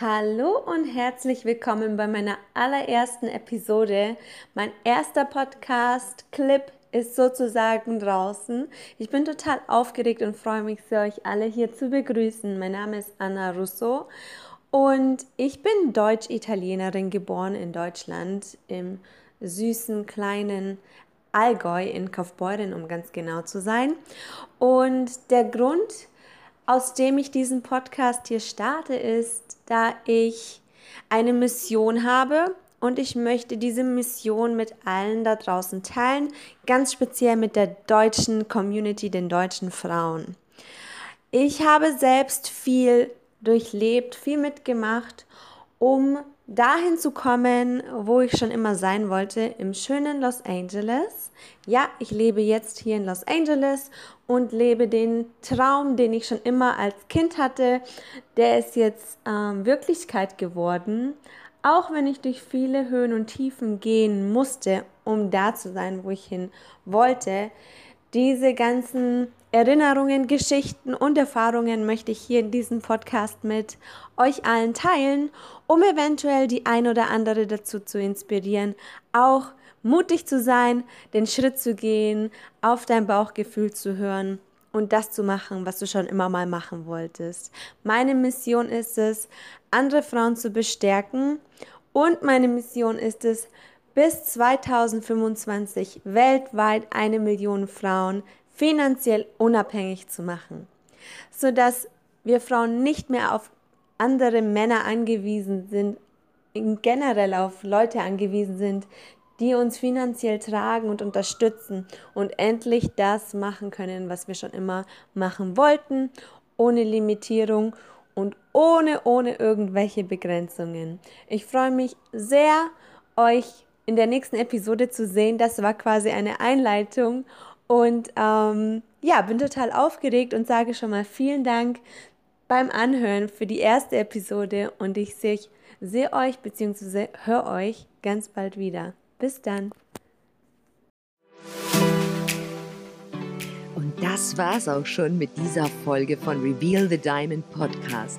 Hallo und herzlich willkommen bei meiner allerersten Episode. Mein erster Podcast-Clip ist sozusagen draußen. Ich bin total aufgeregt und freue mich sehr, euch alle hier zu begrüßen. Mein Name ist Anna Russo und ich bin Deutsch-Italienerin, geboren in Deutschland, im süßen kleinen Allgäu in Kaufbeuren, um ganz genau zu sein. Und der Grund, aus dem ich diesen Podcast hier starte, ist, da ich eine Mission habe und ich möchte diese Mission mit allen da draußen teilen, ganz speziell mit der deutschen Community, den deutschen Frauen. Ich habe selbst viel durchlebt, viel mitgemacht, um dahin zu kommen, wo ich schon immer sein wollte, im schönen Los Angeles. Ja, ich lebe jetzt hier in Los Angeles und lebe den Traum, den ich schon immer als Kind hatte. Der ist jetzt ähm, Wirklichkeit geworden. Auch wenn ich durch viele Höhen und Tiefen gehen musste, um da zu sein, wo ich hin wollte, diese ganzen Erinnerungen, Geschichten und Erfahrungen möchte ich hier in diesem Podcast mit euch allen teilen, um eventuell die ein oder andere dazu zu inspirieren, auch mutig zu sein, den Schritt zu gehen, auf dein Bauchgefühl zu hören und das zu machen, was du schon immer mal machen wolltest. Meine Mission ist es, andere Frauen zu bestärken und meine Mission ist es, bis 2025 weltweit eine Million Frauen finanziell unabhängig zu machen, sodass wir Frauen nicht mehr auf andere Männer angewiesen sind, generell auf Leute angewiesen sind, die uns finanziell tragen und unterstützen und endlich das machen können, was wir schon immer machen wollten, ohne Limitierung und ohne, ohne irgendwelche Begrenzungen. Ich freue mich sehr, euch in der nächsten Episode zu sehen. Das war quasi eine Einleitung und ähm, ja, bin total aufgeregt und sage schon mal vielen Dank beim Anhören für die erste Episode und ich sehe, sehe euch bzw. höre euch ganz bald wieder. Bis dann. Und das war's auch schon mit dieser Folge von Reveal the Diamond Podcast.